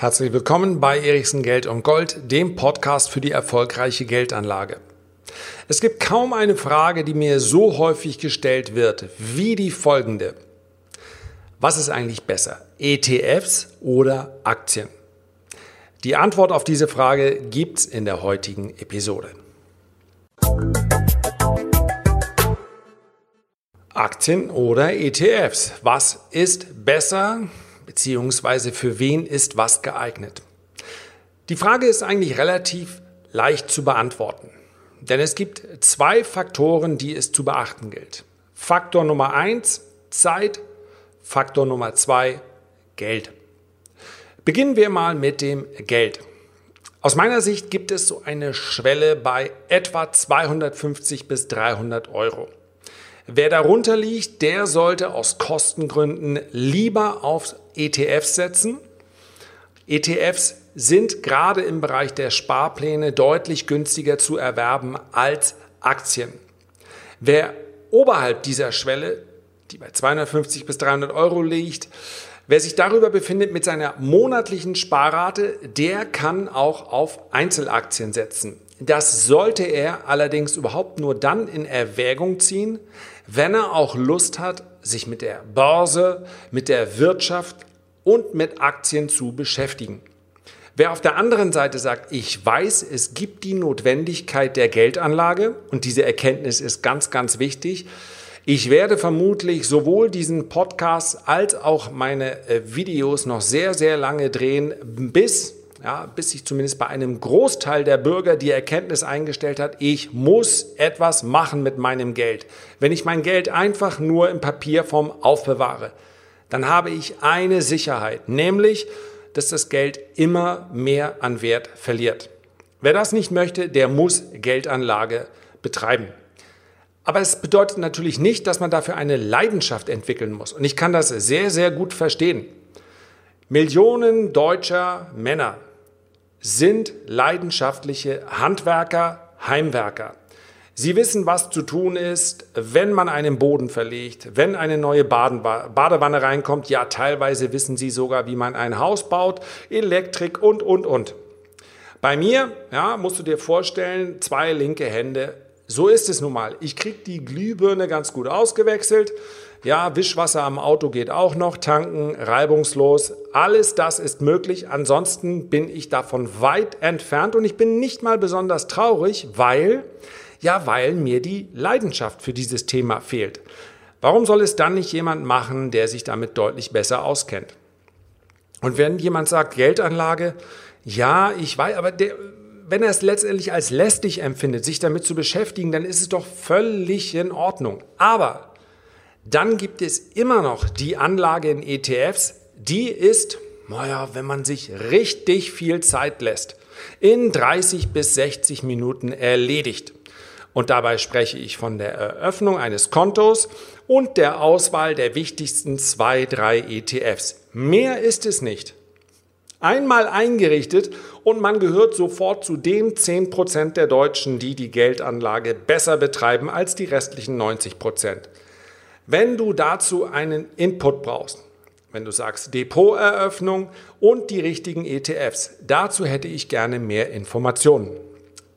Herzlich willkommen bei Erichsen Geld und Gold, dem Podcast für die erfolgreiche Geldanlage. Es gibt kaum eine Frage, die mir so häufig gestellt wird, wie die folgende. Was ist eigentlich besser, ETFs oder Aktien? Die Antwort auf diese Frage gibt's in der heutigen Episode. Aktien oder ETFs? Was ist besser? beziehungsweise für wen ist was geeignet? Die Frage ist eigentlich relativ leicht zu beantworten, denn es gibt zwei Faktoren, die es zu beachten gilt. Faktor Nummer eins Zeit, Faktor Nummer zwei Geld. Beginnen wir mal mit dem Geld. Aus meiner Sicht gibt es so eine Schwelle bei etwa 250 bis 300 Euro. Wer darunter liegt, der sollte aus Kostengründen lieber auf ETFs setzen. ETFs sind gerade im Bereich der Sparpläne deutlich günstiger zu erwerben als Aktien. Wer oberhalb dieser Schwelle, die bei 250 bis 300 Euro liegt, wer sich darüber befindet mit seiner monatlichen Sparrate, der kann auch auf Einzelaktien setzen. Das sollte er allerdings überhaupt nur dann in Erwägung ziehen, wenn er auch Lust hat, sich mit der Börse, mit der Wirtschaft und mit Aktien zu beschäftigen. Wer auf der anderen Seite sagt, ich weiß, es gibt die Notwendigkeit der Geldanlage und diese Erkenntnis ist ganz, ganz wichtig. Ich werde vermutlich sowohl diesen Podcast als auch meine äh, Videos noch sehr, sehr lange drehen, bis ja, bis sich zumindest bei einem Großteil der Bürger die Erkenntnis eingestellt hat, ich muss etwas machen mit meinem Geld. Wenn ich mein Geld einfach nur in Papierform aufbewahre, dann habe ich eine Sicherheit, nämlich, dass das Geld immer mehr an Wert verliert. Wer das nicht möchte, der muss Geldanlage betreiben. Aber es bedeutet natürlich nicht, dass man dafür eine Leidenschaft entwickeln muss. Und ich kann das sehr, sehr gut verstehen. Millionen deutscher Männer sind leidenschaftliche Handwerker, Heimwerker. Sie wissen, was zu tun ist, wenn man einen Boden verlegt, wenn eine neue Badewanne reinkommt. Ja, teilweise wissen Sie sogar, wie man ein Haus baut, Elektrik und, und, und. Bei mir, ja, musst du dir vorstellen, zwei linke Hände. So ist es nun mal. Ich kriege die Glühbirne ganz gut ausgewechselt. Ja, Wischwasser am Auto geht auch noch, tanken, reibungslos. Alles das ist möglich. Ansonsten bin ich davon weit entfernt und ich bin nicht mal besonders traurig, weil, ja, weil mir die Leidenschaft für dieses Thema fehlt. Warum soll es dann nicht jemand machen, der sich damit deutlich besser auskennt? Und wenn jemand sagt, Geldanlage, ja, ich weiß, aber der, wenn er es letztendlich als lästig empfindet, sich damit zu beschäftigen, dann ist es doch völlig in Ordnung. Aber dann gibt es immer noch die Anlage in ETFs, die ist, naja, wenn man sich richtig viel Zeit lässt, in 30 bis 60 Minuten erledigt. Und dabei spreche ich von der Eröffnung eines Kontos und der Auswahl der wichtigsten zwei, drei ETFs. Mehr ist es nicht. Einmal eingerichtet und man gehört sofort zu den 10% der Deutschen, die die Geldanlage besser betreiben als die restlichen 90%. Wenn du dazu einen Input brauchst, wenn du sagst Depoteröffnung und die richtigen ETFs, dazu hätte ich gerne mehr Informationen.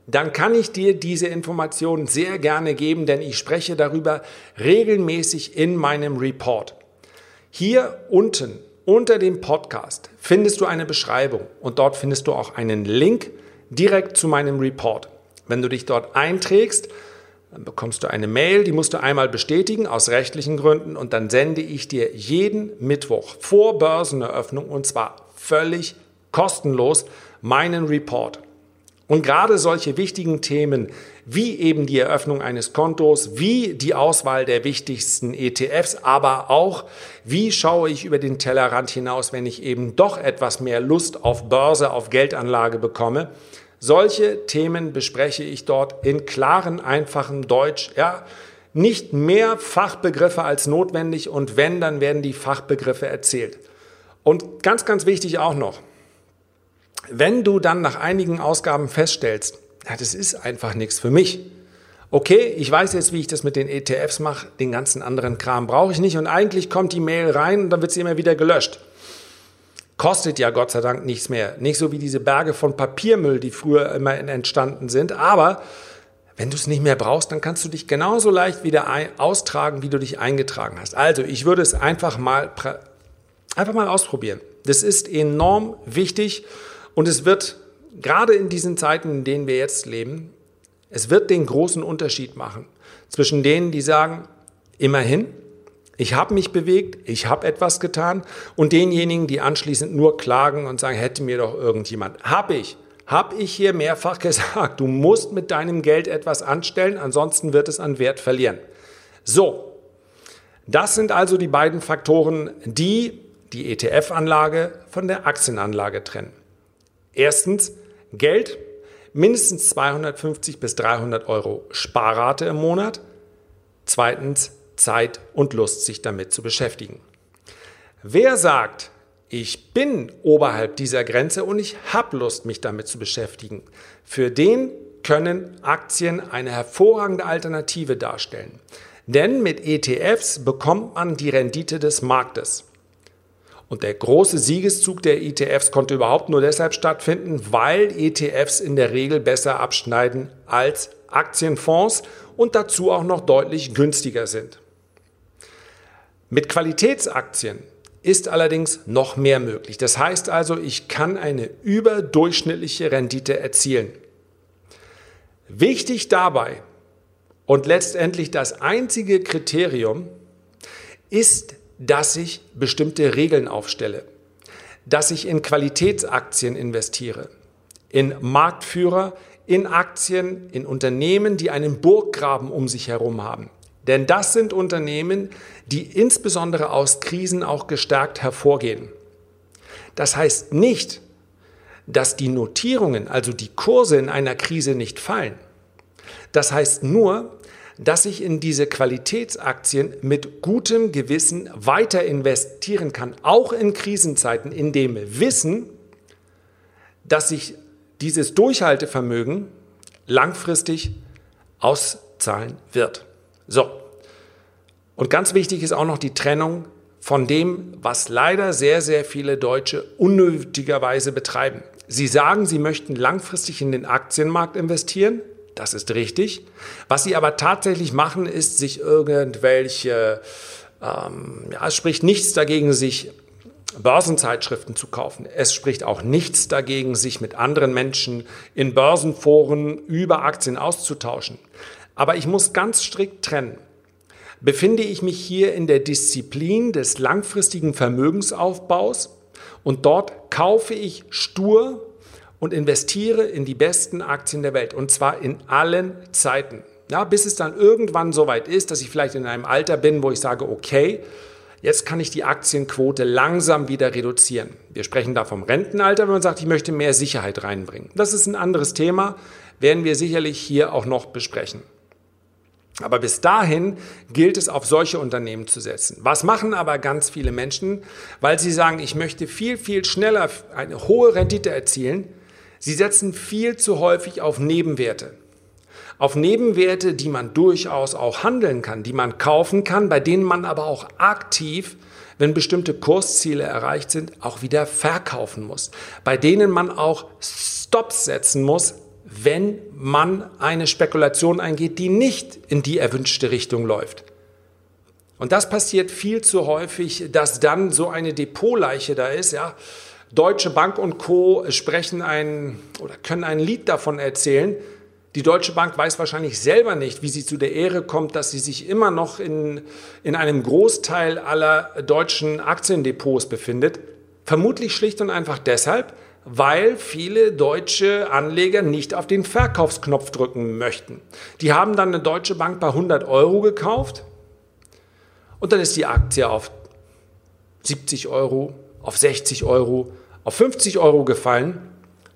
Dann kann ich dir diese Informationen sehr gerne geben, denn ich spreche darüber regelmäßig in meinem Report. Hier unten unter dem Podcast findest du eine Beschreibung und dort findest du auch einen Link direkt zu meinem Report. Wenn du dich dort einträgst, dann bekommst du eine Mail, die musst du einmal bestätigen aus rechtlichen Gründen und dann sende ich dir jeden Mittwoch vor Börseneröffnung und zwar völlig kostenlos meinen Report. Und gerade solche wichtigen Themen wie eben die Eröffnung eines Kontos, wie die Auswahl der wichtigsten ETFs, aber auch wie schaue ich über den Tellerrand hinaus, wenn ich eben doch etwas mehr Lust auf Börse, auf Geldanlage bekomme, solche Themen bespreche ich dort in klaren, einfachen Deutsch. Ja, nicht mehr Fachbegriffe als notwendig und wenn, dann werden die Fachbegriffe erzählt. Und ganz, ganz wichtig auch noch, wenn du dann nach einigen Ausgaben feststellst, ja, das ist einfach nichts für mich okay, ich weiß jetzt, wie ich das mit den ETFs mache, den ganzen anderen Kram brauche ich nicht und eigentlich kommt die Mail rein und dann wird sie immer wieder gelöscht. Kostet ja Gott sei Dank nichts mehr. Nicht so wie diese Berge von Papiermüll, die früher immer entstanden sind, aber wenn du es nicht mehr brauchst, dann kannst du dich genauso leicht wieder austragen, wie du dich eingetragen hast. Also, ich würde es einfach mal, einfach mal ausprobieren. Das ist enorm wichtig und es wird gerade in diesen Zeiten, in denen wir jetzt leben, es wird den großen Unterschied machen zwischen denen, die sagen, immerhin, ich habe mich bewegt, ich habe etwas getan und denjenigen, die anschließend nur klagen und sagen, hätte mir doch irgendjemand. Habe ich. Habe ich hier mehrfach gesagt, du musst mit deinem Geld etwas anstellen, ansonsten wird es an Wert verlieren. So, das sind also die beiden Faktoren, die die ETF-Anlage von der Aktienanlage trennen. Erstens Geld, mindestens 250 bis 300 Euro Sparrate im Monat. Zweitens Zeit und Lust, sich damit zu beschäftigen. Wer sagt, ich bin oberhalb dieser Grenze und ich habe Lust, mich damit zu beschäftigen, für den können Aktien eine hervorragende Alternative darstellen. Denn mit ETFs bekommt man die Rendite des Marktes. Und der große Siegeszug der ETFs konnte überhaupt nur deshalb stattfinden, weil ETFs in der Regel besser abschneiden als Aktienfonds und dazu auch noch deutlich günstiger sind. Mit Qualitätsaktien ist allerdings noch mehr möglich. Das heißt also, ich kann eine überdurchschnittliche Rendite erzielen. Wichtig dabei und letztendlich das einzige Kriterium ist, dass ich bestimmte Regeln aufstelle, dass ich in Qualitätsaktien investiere, in Marktführer, in Aktien, in Unternehmen, die einen Burggraben um sich herum haben. Denn das sind Unternehmen, die insbesondere aus Krisen auch gestärkt hervorgehen. Das heißt nicht, dass die Notierungen, also die Kurse in einer Krise nicht fallen. Das heißt nur, dass ich in diese Qualitätsaktien mit gutem Gewissen weiter investieren kann, auch in Krisenzeiten, in dem Wissen, dass sich dieses Durchhaltevermögen langfristig auszahlen wird. So. Und ganz wichtig ist auch noch die Trennung von dem, was leider sehr, sehr viele Deutsche unnötigerweise betreiben. Sie sagen, sie möchten langfristig in den Aktienmarkt investieren. Das ist richtig. Was sie aber tatsächlich machen, ist sich irgendwelche, ähm, ja, es spricht nichts dagegen, sich Börsenzeitschriften zu kaufen. Es spricht auch nichts dagegen, sich mit anderen Menschen in Börsenforen über Aktien auszutauschen. Aber ich muss ganz strikt trennen. Befinde ich mich hier in der Disziplin des langfristigen Vermögensaufbaus und dort kaufe ich stur und investiere in die besten Aktien der Welt und zwar in allen Zeiten. Ja, bis es dann irgendwann soweit ist, dass ich vielleicht in einem Alter bin, wo ich sage, okay, jetzt kann ich die Aktienquote langsam wieder reduzieren. Wir sprechen da vom Rentenalter, wenn man sagt, ich möchte mehr Sicherheit reinbringen. Das ist ein anderes Thema, werden wir sicherlich hier auch noch besprechen. Aber bis dahin gilt es, auf solche Unternehmen zu setzen. Was machen aber ganz viele Menschen, weil sie sagen, ich möchte viel, viel schneller eine hohe Rendite erzielen? Sie setzen viel zu häufig auf Nebenwerte. Auf Nebenwerte, die man durchaus auch handeln kann, die man kaufen kann, bei denen man aber auch aktiv, wenn bestimmte Kursziele erreicht sind, auch wieder verkaufen muss. Bei denen man auch Stops setzen muss, wenn man eine Spekulation eingeht, die nicht in die erwünschte Richtung läuft. Und das passiert viel zu häufig, dass dann so eine Depotleiche da ist. Ja. Deutsche Bank und Co. sprechen ein oder können ein Lied davon erzählen. Die Deutsche Bank weiß wahrscheinlich selber nicht, wie sie zu der Ehre kommt, dass sie sich immer noch in, in einem Großteil aller deutschen Aktiendepots befindet. Vermutlich schlicht und einfach deshalb, weil viele deutsche Anleger nicht auf den Verkaufsknopf drücken möchten. Die haben dann eine deutsche Bank bei 100 Euro gekauft und dann ist die Aktie auf 70 Euro, auf 60 Euro, auf 50 Euro gefallen.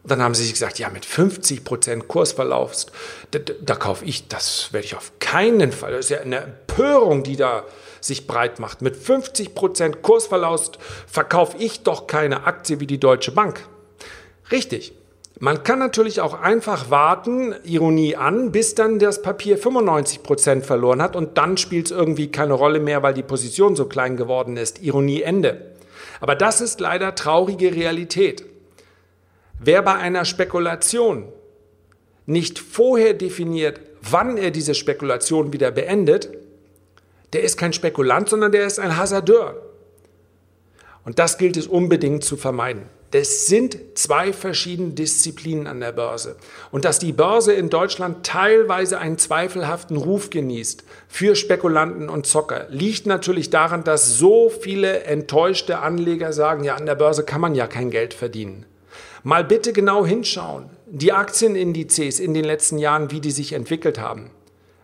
Und dann haben sie sich gesagt, ja, mit 50 Prozent Kursverlauf, da, da kaufe ich, das werde ich auf keinen Fall. Das ist ja eine Empörung, die da sich breit macht. Mit 50 Prozent Kursverlauf verkaufe ich doch keine Aktie wie die Deutsche Bank. Richtig. Man kann natürlich auch einfach warten, Ironie an, bis dann das Papier 95 Prozent verloren hat und dann spielt es irgendwie keine Rolle mehr, weil die Position so klein geworden ist. Ironie Ende. Aber das ist leider traurige Realität. Wer bei einer Spekulation nicht vorher definiert, wann er diese Spekulation wieder beendet, der ist kein Spekulant, sondern der ist ein Hasardeur. Und das gilt es unbedingt zu vermeiden. Das sind zwei verschiedene Disziplinen an der Börse. Und dass die Börse in Deutschland teilweise einen zweifelhaften Ruf genießt für Spekulanten und Zocker, liegt natürlich daran, dass so viele enttäuschte Anleger sagen, ja, an der Börse kann man ja kein Geld verdienen. Mal bitte genau hinschauen, die Aktienindizes in den letzten Jahren, wie die sich entwickelt haben.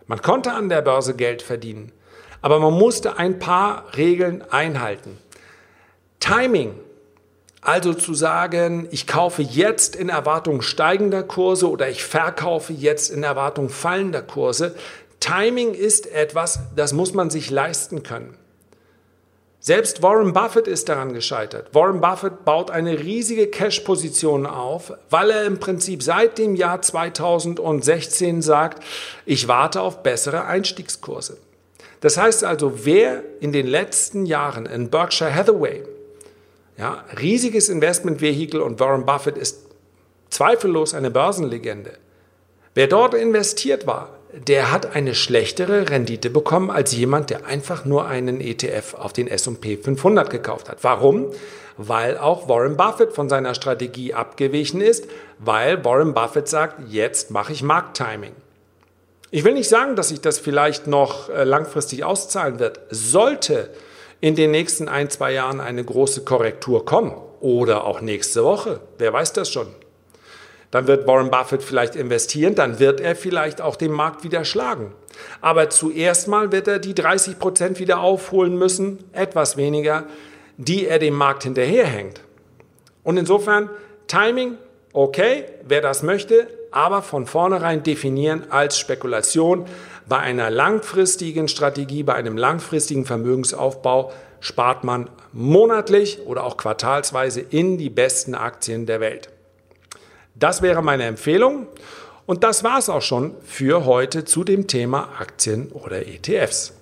Man konnte an der Börse Geld verdienen, aber man musste ein paar Regeln einhalten. Timing also zu sagen, ich kaufe jetzt in Erwartung steigender Kurse oder ich verkaufe jetzt in Erwartung fallender Kurse. Timing ist etwas, das muss man sich leisten können. Selbst Warren Buffett ist daran gescheitert. Warren Buffett baut eine riesige Cash-Position auf, weil er im Prinzip seit dem Jahr 2016 sagt, ich warte auf bessere Einstiegskurse. Das heißt also, wer in den letzten Jahren in Berkshire Hathaway ja, riesiges Investmentvehikel und Warren Buffett ist zweifellos eine Börsenlegende. Wer dort investiert war, der hat eine schlechtere Rendite bekommen als jemand, der einfach nur einen ETF auf den S&P 500 gekauft hat. Warum? Weil auch Warren Buffett von seiner Strategie abgewichen ist, weil Warren Buffett sagt, jetzt mache ich Markttiming. Ich will nicht sagen, dass sich das vielleicht noch äh, langfristig auszahlen wird. Sollte in den nächsten ein, zwei Jahren eine große Korrektur kommen oder auch nächste Woche, wer weiß das schon. Dann wird Warren Buffett vielleicht investieren, dann wird er vielleicht auch den Markt wieder schlagen. Aber zuerst mal wird er die 30 Prozent wieder aufholen müssen, etwas weniger, die er dem Markt hinterherhängt. Und insofern Timing, okay, wer das möchte, aber von vornherein definieren als Spekulation, bei einer langfristigen Strategie, bei einem langfristigen Vermögensaufbau spart man monatlich oder auch quartalsweise in die besten Aktien der Welt. Das wäre meine Empfehlung. Und das war es auch schon für heute zu dem Thema Aktien oder ETFs.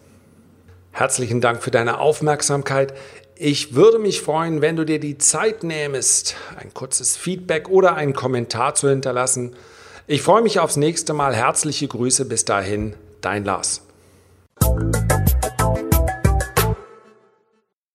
Herzlichen Dank für deine Aufmerksamkeit. Ich würde mich freuen, wenn du dir die Zeit nähmest, ein kurzes Feedback oder einen Kommentar zu hinterlassen. Ich freue mich aufs nächste Mal. Herzliche Grüße bis dahin, dein Lars.